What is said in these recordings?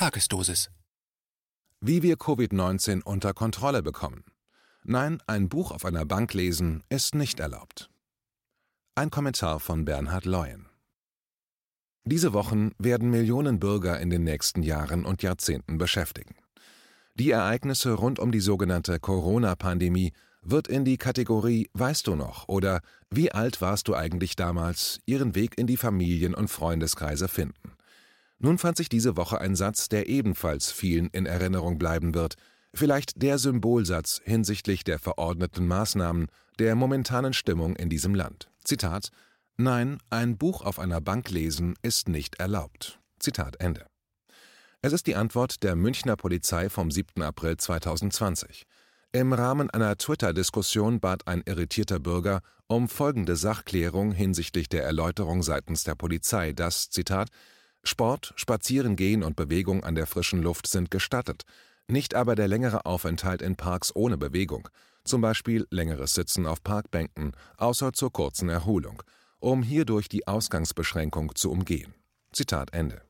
Tagesdosis. Wie wir Covid-19 unter Kontrolle bekommen. Nein, ein Buch auf einer Bank lesen ist nicht erlaubt. Ein Kommentar von Bernhard Leuen. Diese Wochen werden Millionen Bürger in den nächsten Jahren und Jahrzehnten beschäftigen. Die Ereignisse rund um die sogenannte Corona-Pandemie wird in die Kategorie Weißt du noch oder Wie alt warst du eigentlich damals ihren Weg in die Familien- und Freundeskreise finden. Nun fand sich diese Woche ein Satz, der ebenfalls vielen in Erinnerung bleiben wird, vielleicht der Symbolsatz hinsichtlich der verordneten Maßnahmen, der momentanen Stimmung in diesem Land. Zitat Nein, ein Buch auf einer Bank lesen ist nicht erlaubt. Zitat Ende. Es ist die Antwort der Münchner Polizei vom 7. April 2020. Im Rahmen einer Twitter-Diskussion bat ein irritierter Bürger um folgende Sachklärung hinsichtlich der Erläuterung seitens der Polizei, dass, Zitat, Sport, Spazierengehen und Bewegung an der frischen Luft sind gestattet, nicht aber der längere Aufenthalt in Parks ohne Bewegung, zum Beispiel längeres Sitzen auf Parkbänken, außer zur kurzen Erholung, um hierdurch die Ausgangsbeschränkung zu umgehen. Zitat Ende.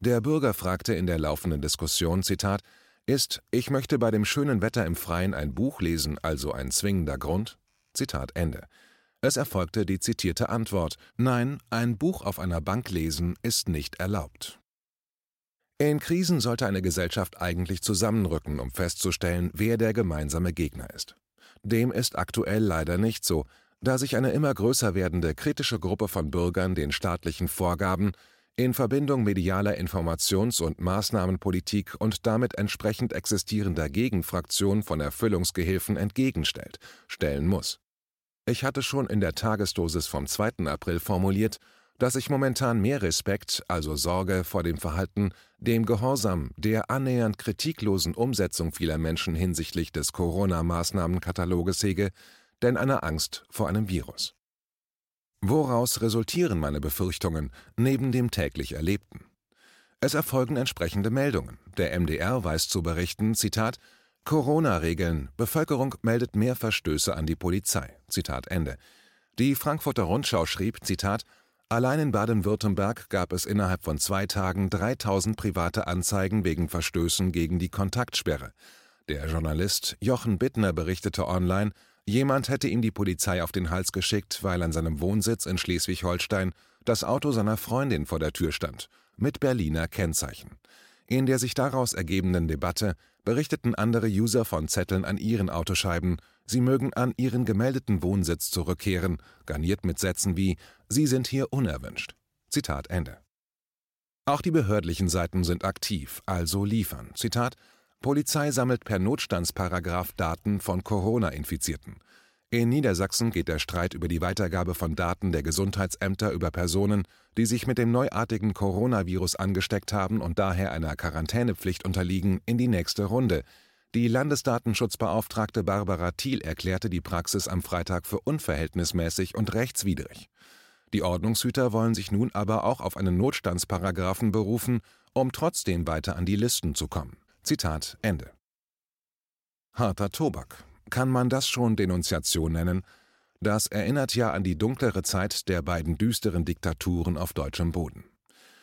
Der Bürger fragte in der laufenden Diskussion, Zitat, ist Ich möchte bei dem schönen Wetter im Freien ein Buch lesen also ein zwingender Grund? Zitat Ende. Es erfolgte die zitierte Antwort Nein, ein Buch auf einer Bank lesen ist nicht erlaubt. In Krisen sollte eine Gesellschaft eigentlich zusammenrücken, um festzustellen, wer der gemeinsame Gegner ist. Dem ist aktuell leider nicht so, da sich eine immer größer werdende kritische Gruppe von Bürgern den staatlichen Vorgaben in Verbindung medialer Informations- und Maßnahmenpolitik und damit entsprechend existierender Gegenfraktion von Erfüllungsgehilfen entgegenstellt, stellen muss. Ich hatte schon in der Tagesdosis vom 2. April formuliert, dass ich momentan mehr Respekt, also Sorge vor dem Verhalten, dem Gehorsam, der annähernd kritiklosen Umsetzung vieler Menschen hinsichtlich des Corona-Maßnahmenkataloges hege, denn einer Angst vor einem Virus. Woraus resultieren meine Befürchtungen neben dem täglich Erlebten? Es erfolgen entsprechende Meldungen. Der MDR weiß zu berichten, Zitat, Corona-Regeln. Bevölkerung meldet mehr Verstöße an die Polizei. Zitat Ende. Die Frankfurter Rundschau schrieb, Zitat, Allein in Baden-Württemberg gab es innerhalb von zwei Tagen 3000 private Anzeigen wegen Verstößen gegen die Kontaktsperre. Der Journalist Jochen Bittner berichtete online, jemand hätte ihm die Polizei auf den Hals geschickt, weil an seinem Wohnsitz in Schleswig-Holstein das Auto seiner Freundin vor der Tür stand, mit Berliner Kennzeichen. In der sich daraus ergebenden Debatte berichteten andere User von Zetteln an ihren Autoscheiben, sie mögen an ihren gemeldeten Wohnsitz zurückkehren, garniert mit Sätzen wie Sie sind hier unerwünscht. Zitat Ende. Auch die behördlichen Seiten sind aktiv, also liefern. Zitat Polizei sammelt per Notstandsparagraf Daten von Corona-Infizierten. In Niedersachsen geht der Streit über die Weitergabe von Daten der Gesundheitsämter über Personen, die sich mit dem neuartigen Coronavirus angesteckt haben und daher einer Quarantänepflicht unterliegen, in die nächste Runde. Die Landesdatenschutzbeauftragte Barbara Thiel erklärte die Praxis am Freitag für unverhältnismäßig und rechtswidrig. Die Ordnungshüter wollen sich nun aber auch auf einen Notstandsparagraphen berufen, um trotzdem weiter an die Listen zu kommen. Zitat Ende. Harter Tobak. Kann man das schon Denunziation nennen? Das erinnert ja an die dunklere Zeit der beiden düsteren Diktaturen auf deutschem Boden.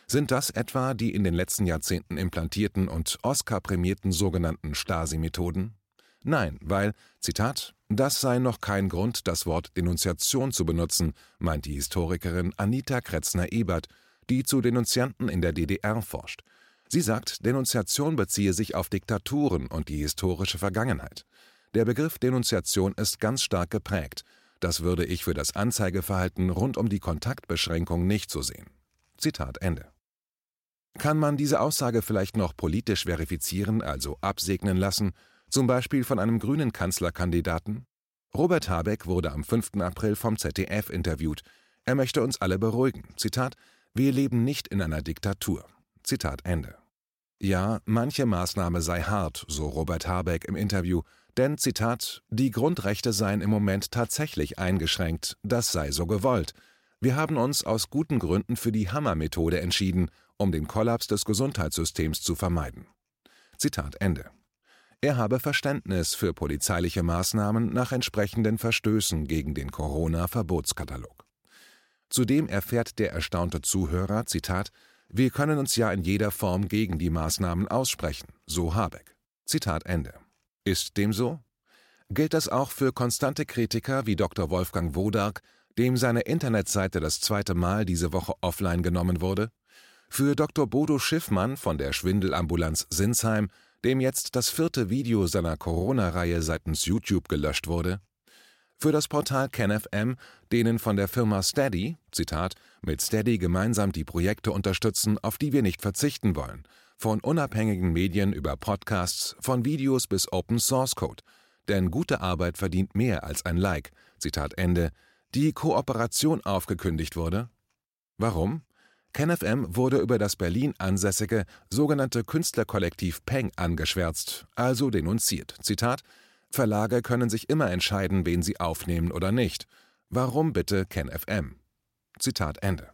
Sind das etwa die in den letzten Jahrzehnten implantierten und Oscar-prämierten sogenannten Stasi-Methoden? Nein, weil, Zitat, das sei noch kein Grund, das Wort Denunziation zu benutzen, meint die Historikerin Anita Kretzner-Ebert, die zu Denunzianten in der DDR forscht. Sie sagt, Denunziation beziehe sich auf Diktaturen und die historische Vergangenheit. Der Begriff Denunziation ist ganz stark geprägt. Das würde ich für das Anzeigeverhalten rund um die Kontaktbeschränkung nicht so sehen. Zitat Ende. Kann man diese Aussage vielleicht noch politisch verifizieren, also absegnen lassen, zum Beispiel von einem grünen Kanzlerkandidaten? Robert Habeck wurde am 5. April vom ZDF interviewt. Er möchte uns alle beruhigen. Zitat: Wir leben nicht in einer Diktatur. Zitat Ende. Ja, manche Maßnahme sei hart, so Robert Habeck im Interview, denn, Zitat, die Grundrechte seien im Moment tatsächlich eingeschränkt, das sei so gewollt. Wir haben uns aus guten Gründen für die Hammer-Methode entschieden, um den Kollaps des Gesundheitssystems zu vermeiden. Zitat Ende. Er habe Verständnis für polizeiliche Maßnahmen nach entsprechenden Verstößen gegen den Corona-Verbotskatalog. Zudem erfährt der erstaunte Zuhörer, Zitat, Wir können uns ja in jeder Form gegen die Maßnahmen aussprechen, so Habeck. Zitat Ende. Ist dem so? Gilt das auch für konstante Kritiker wie Dr. Wolfgang Wodark, dem seine Internetseite das zweite Mal diese Woche offline genommen wurde? Für Dr. Bodo Schiffmann von der Schwindelambulanz Sinsheim, dem jetzt das vierte Video seiner Corona-Reihe seitens YouTube gelöscht wurde? Für das Portal KenFM, denen von der Firma Steady, Zitat, mit Steady gemeinsam die Projekte unterstützen, auf die wir nicht verzichten wollen, von unabhängigen Medien über Podcasts, von Videos bis Open Source Code. Denn gute Arbeit verdient mehr als ein Like, Zitat Ende, die Kooperation aufgekündigt wurde? Warum? KenFM wurde über das Berlin ansässige sogenannte Künstlerkollektiv Peng angeschwärzt, also denunziert. Zitat: Verlage können sich immer entscheiden, wen sie aufnehmen oder nicht. Warum bitte KenFM? Zitat Ende.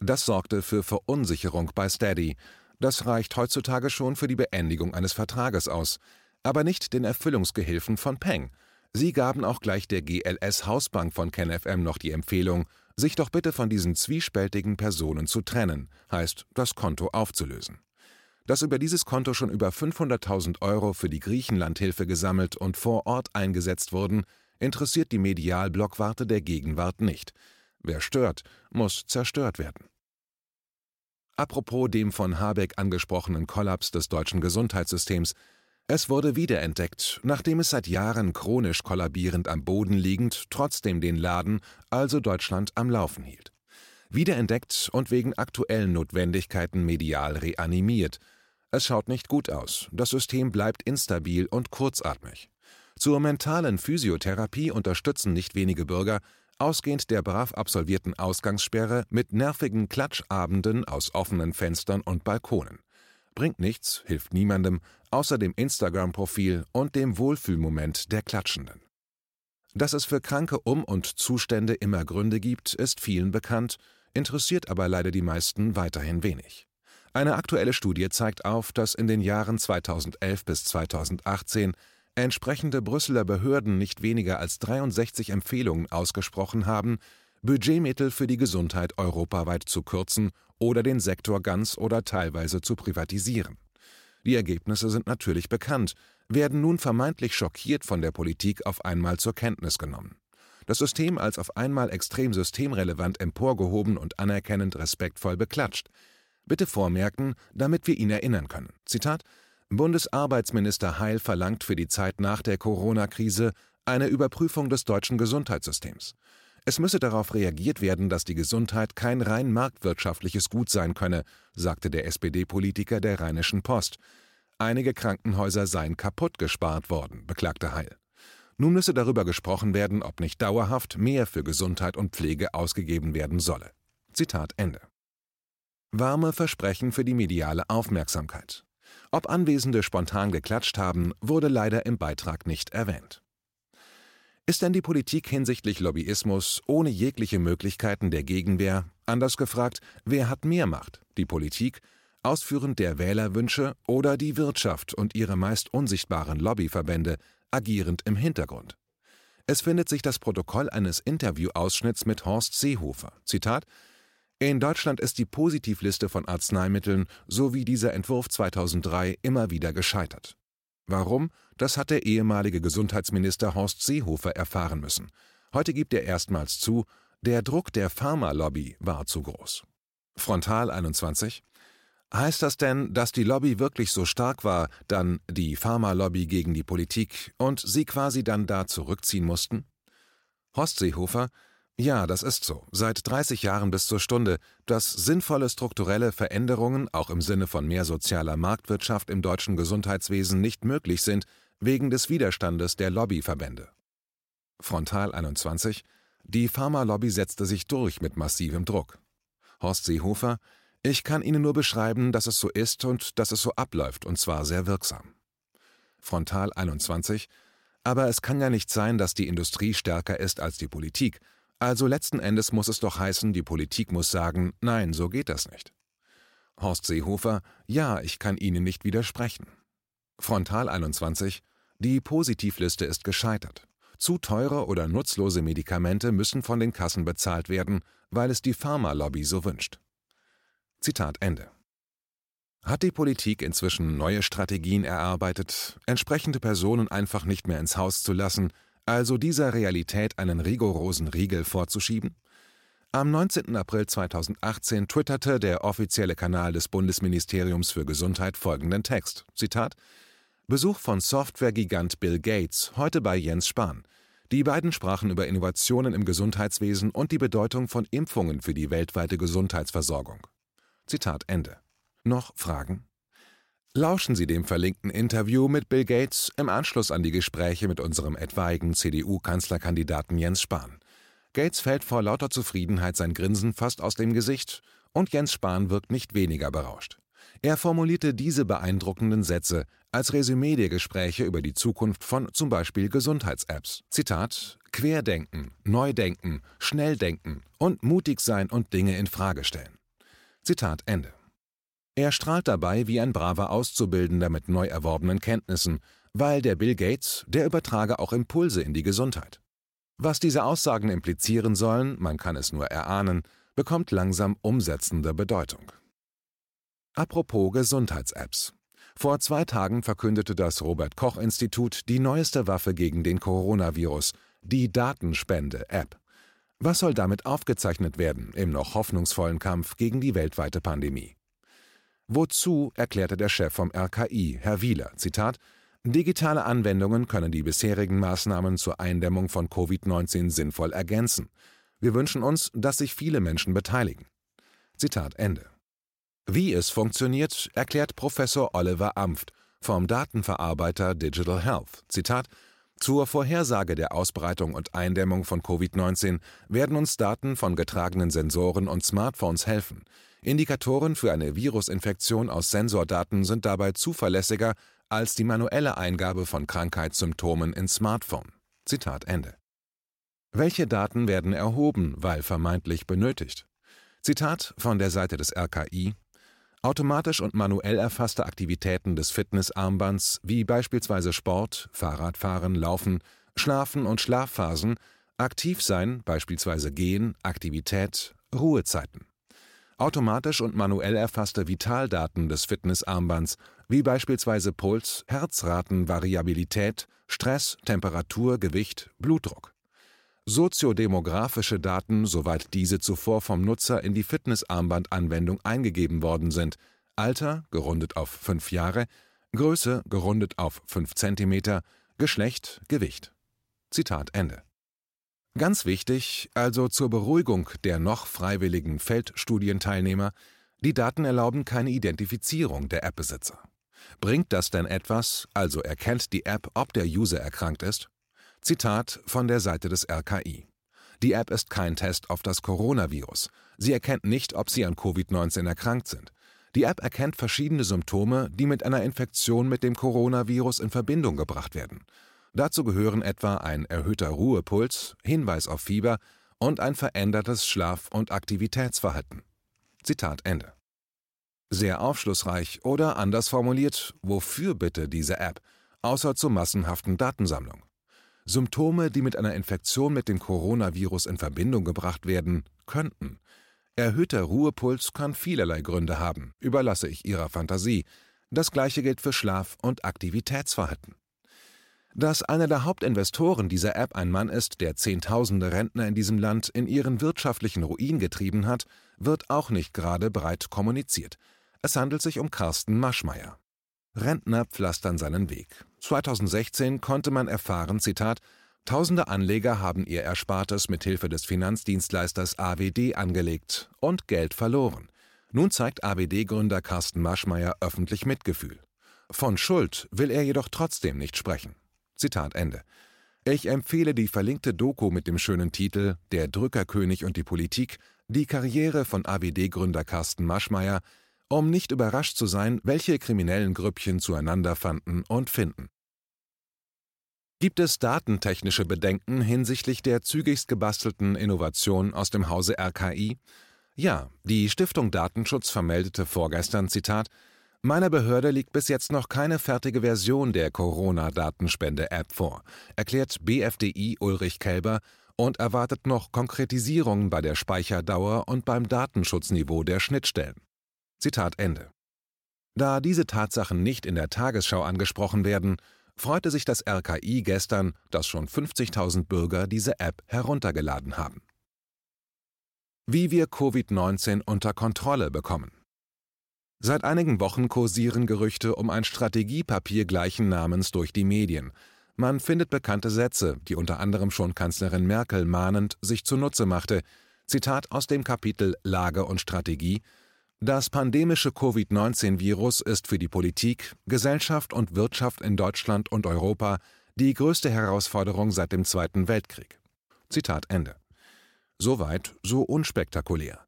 Das sorgte für Verunsicherung bei Steady. Das reicht heutzutage schon für die Beendigung eines Vertrages aus, aber nicht den Erfüllungsgehilfen von Peng. Sie gaben auch gleich der GLS Hausbank von KenFM noch die Empfehlung, sich doch bitte von diesen zwiespältigen Personen zu trennen, heißt, das Konto aufzulösen. Dass über dieses Konto schon über 500.000 Euro für die Griechenlandhilfe gesammelt und vor Ort eingesetzt wurden, interessiert die Medialblockwarte der Gegenwart nicht. Wer stört, muss zerstört werden. Apropos dem von Habeck angesprochenen Kollaps des deutschen Gesundheitssystems, es wurde wiederentdeckt, nachdem es seit Jahren chronisch kollabierend am Boden liegend trotzdem den Laden, also Deutschland, am Laufen hielt. Wiederentdeckt und wegen aktuellen Notwendigkeiten medial reanimiert. Es schaut nicht gut aus, das System bleibt instabil und kurzatmig. Zur mentalen Physiotherapie unterstützen nicht wenige Bürger, ausgehend der brav absolvierten Ausgangssperre, mit nervigen Klatschabenden aus offenen Fenstern und Balkonen. Bringt nichts, hilft niemandem, außer dem Instagram-Profil und dem Wohlfühlmoment der Klatschenden. Dass es für kranke Um- und Zustände immer Gründe gibt, ist vielen bekannt, interessiert aber leider die meisten weiterhin wenig. Eine aktuelle Studie zeigt auf, dass in den Jahren 2011 bis 2018 entsprechende Brüsseler Behörden nicht weniger als 63 Empfehlungen ausgesprochen haben, Budgetmittel für die Gesundheit europaweit zu kürzen oder den Sektor ganz oder teilweise zu privatisieren. Die Ergebnisse sind natürlich bekannt, werden nun vermeintlich schockiert von der Politik auf einmal zur Kenntnis genommen. Das System als auf einmal extrem systemrelevant emporgehoben und anerkennend respektvoll beklatscht. Bitte vormerken, damit wir ihn erinnern können. Zitat Bundesarbeitsminister Heil verlangt für die Zeit nach der Corona-Krise eine Überprüfung des deutschen Gesundheitssystems. Es müsse darauf reagiert werden, dass die Gesundheit kein rein marktwirtschaftliches Gut sein könne, sagte der SPD-Politiker der Rheinischen Post. Einige Krankenhäuser seien kaputt gespart worden, beklagte Heil. Nun müsse darüber gesprochen werden, ob nicht dauerhaft mehr für Gesundheit und Pflege ausgegeben werden solle. Zitat Ende. Warme Versprechen für die mediale Aufmerksamkeit. Ob Anwesende spontan geklatscht haben, wurde leider im Beitrag nicht erwähnt. Ist denn die Politik hinsichtlich Lobbyismus ohne jegliche Möglichkeiten der Gegenwehr, anders gefragt, wer hat mehr Macht, die Politik, ausführend der Wählerwünsche oder die Wirtschaft und ihre meist unsichtbaren Lobbyverbände, agierend im Hintergrund? Es findet sich das Protokoll eines Interviewausschnitts mit Horst Seehofer. Zitat in Deutschland ist die Positivliste von Arzneimitteln, so wie dieser Entwurf 2003, immer wieder gescheitert. Warum? Das hat der ehemalige Gesundheitsminister Horst Seehofer erfahren müssen. Heute gibt er erstmals zu, der Druck der Pharmalobby war zu groß. Frontal 21. Heißt das denn, dass die Lobby wirklich so stark war, dann die Pharmalobby gegen die Politik und sie quasi dann da zurückziehen mussten? Horst Seehofer, ja, das ist so. Seit 30 Jahren bis zur Stunde, dass sinnvolle strukturelle Veränderungen auch im Sinne von mehr sozialer Marktwirtschaft im deutschen Gesundheitswesen nicht möglich sind, wegen des Widerstandes der Lobbyverbände. Frontal 21 Die Pharmalobby setzte sich durch mit massivem Druck. Horst Seehofer Ich kann Ihnen nur beschreiben, dass es so ist und dass es so abläuft, und zwar sehr wirksam. Frontal 21 Aber es kann ja nicht sein, dass die Industrie stärker ist als die Politik, also letzten Endes muss es doch heißen, die Politik muss sagen, nein, so geht das nicht. Horst Seehofer, ja, ich kann Ihnen nicht widersprechen. Frontal 21, die Positivliste ist gescheitert. Zu teure oder nutzlose Medikamente müssen von den Kassen bezahlt werden, weil es die Pharmalobby so wünscht. Zitat Ende. Hat die Politik inzwischen neue Strategien erarbeitet, entsprechende Personen einfach nicht mehr ins Haus zu lassen, also dieser Realität einen rigorosen Riegel vorzuschieben? Am 19. April 2018 twitterte der offizielle Kanal des Bundesministeriums für Gesundheit folgenden Text: Zitat Besuch von Softwaregigant Bill Gates heute bei Jens Spahn. Die beiden sprachen über Innovationen im Gesundheitswesen und die Bedeutung von Impfungen für die weltweite Gesundheitsversorgung. Zitat Ende. Noch Fragen? Lauschen Sie dem verlinkten Interview mit Bill Gates im Anschluss an die Gespräche mit unserem etwaigen CDU-Kanzlerkandidaten Jens Spahn. Gates fällt vor lauter Zufriedenheit sein Grinsen fast aus dem Gesicht und Jens Spahn wirkt nicht weniger berauscht. Er formulierte diese beeindruckenden Sätze als Resümee der Gespräche über die Zukunft von zum Beispiel Gesundheits-Apps. Zitat: Querdenken, Neudenken, Schnelldenken und mutig sein und Dinge in Frage stellen. Zitat Ende. Er strahlt dabei wie ein braver Auszubildender mit neu erworbenen Kenntnissen, weil der Bill Gates, der übertrage auch Impulse in die Gesundheit. Was diese Aussagen implizieren sollen, man kann es nur erahnen, bekommt langsam umsetzende Bedeutung. Apropos Gesundheits-Apps. Vor zwei Tagen verkündete das Robert Koch Institut die neueste Waffe gegen den Coronavirus, die Datenspende-App. Was soll damit aufgezeichnet werden im noch hoffnungsvollen Kampf gegen die weltweite Pandemie? Wozu erklärte der Chef vom RKI, Herr Wieler, Zitat, Digitale Anwendungen können die bisherigen Maßnahmen zur Eindämmung von Covid-19 sinnvoll ergänzen. Wir wünschen uns, dass sich viele Menschen beteiligen. Zitat Ende. Wie es funktioniert, erklärt Professor Oliver Amft vom Datenverarbeiter Digital Health. Zitat zur Vorhersage der Ausbreitung und Eindämmung von Covid-19 werden uns Daten von getragenen Sensoren und Smartphones helfen. Indikatoren für eine Virusinfektion aus Sensordaten sind dabei zuverlässiger als die manuelle Eingabe von Krankheitssymptomen ins Smartphone. Zitat Ende. Welche Daten werden erhoben, weil vermeintlich benötigt? Zitat von der Seite des RKI Automatisch und manuell erfasste Aktivitäten des Fitnessarmbands wie beispielsweise Sport, Fahrradfahren, Laufen, Schlafen und Schlafphasen, aktiv sein, beispielsweise Gehen, Aktivität, Ruhezeiten. Automatisch und manuell erfasste Vitaldaten des Fitnessarmbands wie beispielsweise Puls, Herzratenvariabilität, Stress, Temperatur, Gewicht, Blutdruck soziodemografische Daten, soweit diese zuvor vom Nutzer in die Fitnessarmband-Anwendung eingegeben worden sind, Alter gerundet auf fünf Jahre, Größe gerundet auf fünf Zentimeter, Geschlecht, Gewicht. Zitat Ende. Ganz wichtig, also zur Beruhigung der noch freiwilligen Feldstudienteilnehmer, die Daten erlauben keine Identifizierung der App-Besitzer. Bringt das denn etwas, also erkennt die App, ob der User erkrankt ist? Zitat von der Seite des RKI. Die App ist kein Test auf das Coronavirus. Sie erkennt nicht, ob Sie an Covid-19 erkrankt sind. Die App erkennt verschiedene Symptome, die mit einer Infektion mit dem Coronavirus in Verbindung gebracht werden. Dazu gehören etwa ein erhöhter Ruhepuls, Hinweis auf Fieber und ein verändertes Schlaf- und Aktivitätsverhalten. Zitat Ende. Sehr aufschlussreich oder anders formuliert, wofür bitte diese App, außer zur massenhaften Datensammlung? Symptome, die mit einer Infektion mit dem Coronavirus in Verbindung gebracht werden könnten. Erhöhter Ruhepuls kann vielerlei Gründe haben, überlasse ich Ihrer Fantasie. Das gleiche gilt für Schlaf- und Aktivitätsverhalten. Dass einer der Hauptinvestoren dieser App ein Mann ist, der Zehntausende Rentner in diesem Land in ihren wirtschaftlichen Ruin getrieben hat, wird auch nicht gerade breit kommuniziert. Es handelt sich um Carsten Maschmeyer. Rentner pflastern seinen Weg. 2016 konnte man erfahren, Zitat, Tausende Anleger haben ihr Erspartes mit Hilfe des Finanzdienstleisters AWD angelegt und Geld verloren. Nun zeigt AWD-Gründer Carsten Maschmeyer öffentlich Mitgefühl. Von Schuld will er jedoch trotzdem nicht sprechen. Zitat Ende. Ich empfehle die verlinkte Doku mit dem schönen Titel Der Drückerkönig und die Politik, die Karriere von AWD-Gründer Carsten Maschmeyer, um nicht überrascht zu sein, welche kriminellen Grüppchen zueinander fanden und finden. Gibt es datentechnische Bedenken hinsichtlich der zügigst gebastelten Innovation aus dem Hause RKI? Ja, die Stiftung Datenschutz vermeldete vorgestern, Zitat, Meiner Behörde liegt bis jetzt noch keine fertige Version der Corona-Datenspende-App vor, erklärt BFDI Ulrich Kelber und erwartet noch Konkretisierungen bei der Speicherdauer und beim Datenschutzniveau der Schnittstellen. Zitat Ende. Da diese Tatsachen nicht in der Tagesschau angesprochen werden, freute sich das RKI gestern, dass schon 50.000 Bürger diese App heruntergeladen haben. Wie wir Covid-19 unter Kontrolle bekommen. Seit einigen Wochen kursieren Gerüchte um ein Strategiepapier gleichen Namens durch die Medien. Man findet bekannte Sätze, die unter anderem schon Kanzlerin Merkel mahnend sich zunutze machte. Zitat aus dem Kapitel Lage und Strategie das pandemische Covid-19-Virus ist für die Politik, Gesellschaft und Wirtschaft in Deutschland und Europa die größte Herausforderung seit dem Zweiten Weltkrieg. Zitat Ende. Soweit, so unspektakulär.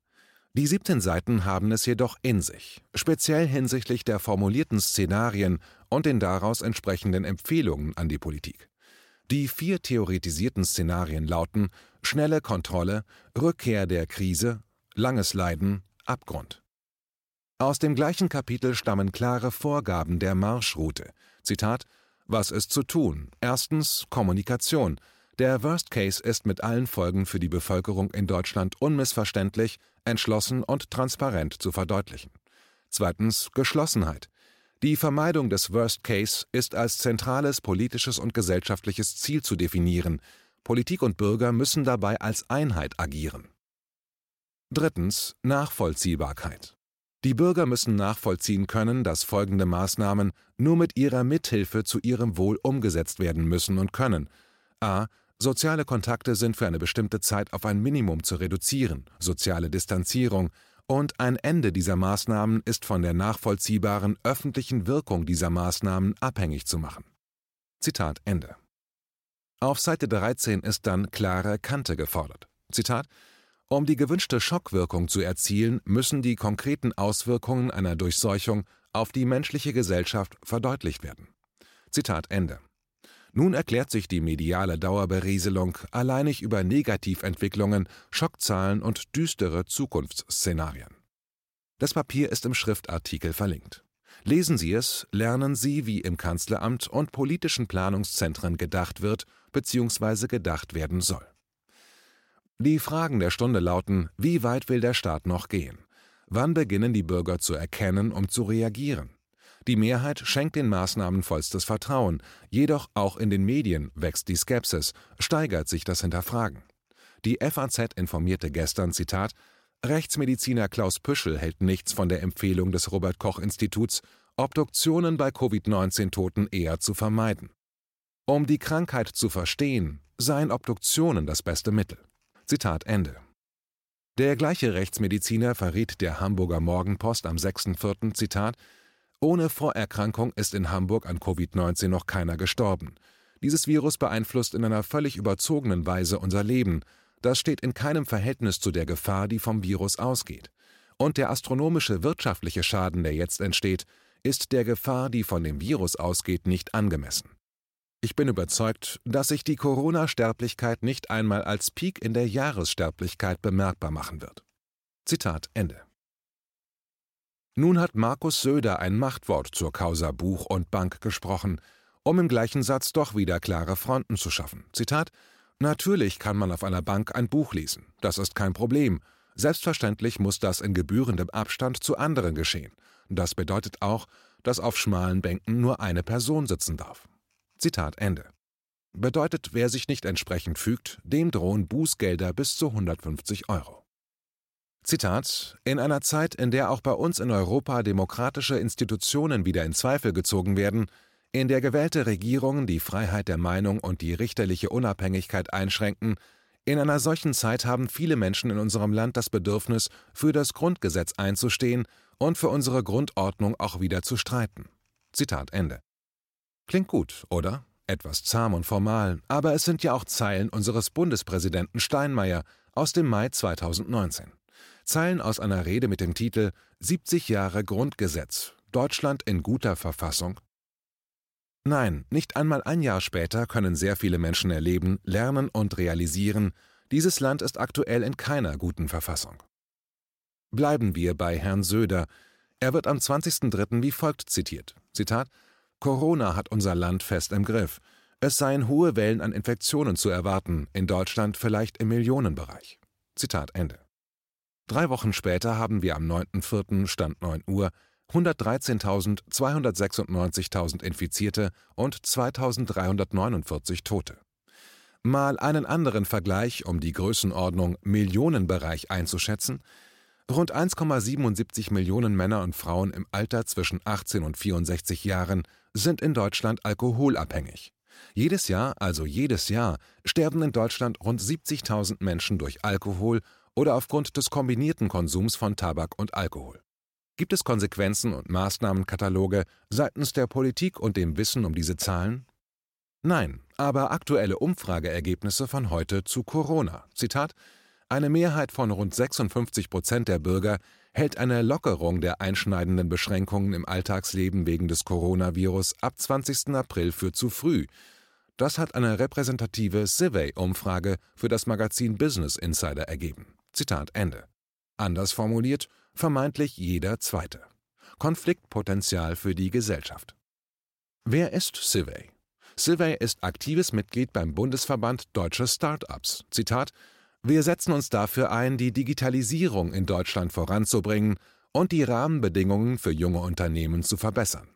Die 17 Seiten haben es jedoch in sich, speziell hinsichtlich der formulierten Szenarien und den daraus entsprechenden Empfehlungen an die Politik. Die vier theoretisierten Szenarien lauten schnelle Kontrolle, Rückkehr der Krise, langes Leiden, Abgrund. Aus dem gleichen Kapitel stammen klare Vorgaben der Marschroute. Zitat: Was ist zu tun? Erstens Kommunikation. Der Worst Case ist mit allen Folgen für die Bevölkerung in Deutschland unmissverständlich, entschlossen und transparent zu verdeutlichen. Zweitens Geschlossenheit. Die Vermeidung des Worst Case ist als zentrales politisches und gesellschaftliches Ziel zu definieren. Politik und Bürger müssen dabei als Einheit agieren. Drittens Nachvollziehbarkeit. Die Bürger müssen nachvollziehen können, dass folgende Maßnahmen nur mit ihrer Mithilfe zu ihrem Wohl umgesetzt werden müssen und können. a. Soziale Kontakte sind für eine bestimmte Zeit auf ein Minimum zu reduzieren, soziale Distanzierung, und ein Ende dieser Maßnahmen ist von der nachvollziehbaren öffentlichen Wirkung dieser Maßnahmen abhängig zu machen. Zitat Ende. Auf Seite 13 ist dann klare Kante gefordert. Zitat um die gewünschte Schockwirkung zu erzielen, müssen die konkreten Auswirkungen einer Durchseuchung auf die menschliche Gesellschaft verdeutlicht werden. Zitat Ende. Nun erklärt sich die mediale Dauerberieselung alleinig über Negativentwicklungen, Schockzahlen und düstere Zukunftsszenarien. Das Papier ist im Schriftartikel verlinkt. Lesen Sie es, lernen Sie, wie im Kanzleramt und politischen Planungszentren gedacht wird bzw. gedacht werden soll. Die Fragen der Stunde lauten, wie weit will der Staat noch gehen? Wann beginnen die Bürger zu erkennen, um zu reagieren? Die Mehrheit schenkt den Maßnahmen vollstes Vertrauen, jedoch auch in den Medien wächst die Skepsis, steigert sich das Hinterfragen. Die FAZ informierte gestern, Zitat, Rechtsmediziner Klaus Püschel hält nichts von der Empfehlung des Robert Koch Instituts, Obduktionen bei Covid-19-Toten eher zu vermeiden. Um die Krankheit zu verstehen, seien Obduktionen das beste Mittel. Zitat Ende. Der gleiche Rechtsmediziner verriet der Hamburger Morgenpost am 6.4. Zitat Ohne Vorerkrankung ist in Hamburg an Covid-19 noch keiner gestorben. Dieses Virus beeinflusst in einer völlig überzogenen Weise unser Leben. Das steht in keinem Verhältnis zu der Gefahr, die vom Virus ausgeht. Und der astronomische wirtschaftliche Schaden, der jetzt entsteht, ist der Gefahr, die von dem Virus ausgeht, nicht angemessen. Ich bin überzeugt, dass sich die Corona-Sterblichkeit nicht einmal als Peak in der Jahressterblichkeit bemerkbar machen wird. Zitat Ende. Nun hat Markus Söder ein Machtwort zur Causa Buch und Bank gesprochen, um im gleichen Satz doch wieder klare Fronten zu schaffen. Zitat Natürlich kann man auf einer Bank ein Buch lesen, das ist kein Problem. Selbstverständlich muss das in gebührendem Abstand zu anderen geschehen. Das bedeutet auch, dass auf schmalen Bänken nur eine Person sitzen darf. Zitat Ende. Bedeutet, wer sich nicht entsprechend fügt, dem drohen Bußgelder bis zu 150 Euro. Zitat: In einer Zeit, in der auch bei uns in Europa demokratische Institutionen wieder in Zweifel gezogen werden, in der gewählte Regierungen die Freiheit der Meinung und die richterliche Unabhängigkeit einschränken, in einer solchen Zeit haben viele Menschen in unserem Land das Bedürfnis, für das Grundgesetz einzustehen und für unsere Grundordnung auch wieder zu streiten. Zitat Ende. Klingt gut, oder? Etwas zahm und formal, aber es sind ja auch Zeilen unseres Bundespräsidenten Steinmeier aus dem Mai 2019. Zeilen aus einer Rede mit dem Titel 70 Jahre Grundgesetz. Deutschland in guter Verfassung? Nein, nicht einmal ein Jahr später können sehr viele Menschen erleben, lernen und realisieren, dieses Land ist aktuell in keiner guten Verfassung. Bleiben wir bei Herrn Söder. Er wird am 20.03. wie folgt zitiert. Zitat Corona hat unser Land fest im Griff. Es seien hohe Wellen an Infektionen zu erwarten, in Deutschland vielleicht im Millionenbereich. Zitat Ende. Drei Wochen später haben wir am 9.4. Stand 9 Uhr 113.296.000 Infizierte und 2.349 Tote. Mal einen anderen Vergleich, um die Größenordnung Millionenbereich einzuschätzen. Rund 1,77 Millionen Männer und Frauen im Alter zwischen 18 und 64 Jahren sind in Deutschland alkoholabhängig. Jedes Jahr, also jedes Jahr, sterben in Deutschland rund 70.000 Menschen durch Alkohol oder aufgrund des kombinierten Konsums von Tabak und Alkohol. Gibt es Konsequenzen und Maßnahmenkataloge seitens der Politik und dem Wissen um diese Zahlen? Nein, aber aktuelle Umfrageergebnisse von heute zu Corona. Zitat: Eine Mehrheit von rund 56 Prozent der Bürger hält eine Lockerung der einschneidenden Beschränkungen im Alltagsleben wegen des Coronavirus ab 20. April für zu früh. Das hat eine repräsentative Survey-Umfrage für das Magazin Business Insider ergeben. Zitat Ende. Anders formuliert, vermeintlich jeder Zweite. Konfliktpotenzial für die Gesellschaft. Wer ist Civey? Civey ist aktives Mitglied beim Bundesverband Deutsche Start-ups. Zitat: Wir setzen uns dafür ein, die Digitalisierung in Deutschland voranzubringen und die Rahmenbedingungen für junge Unternehmen zu verbessern.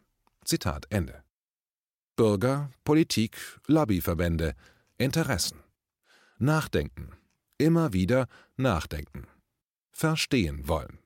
Zitat Ende. Bürger, Politik, Lobbyverbände, Interessen. Nachdenken. Immer wieder nachdenken. Verstehen wollen.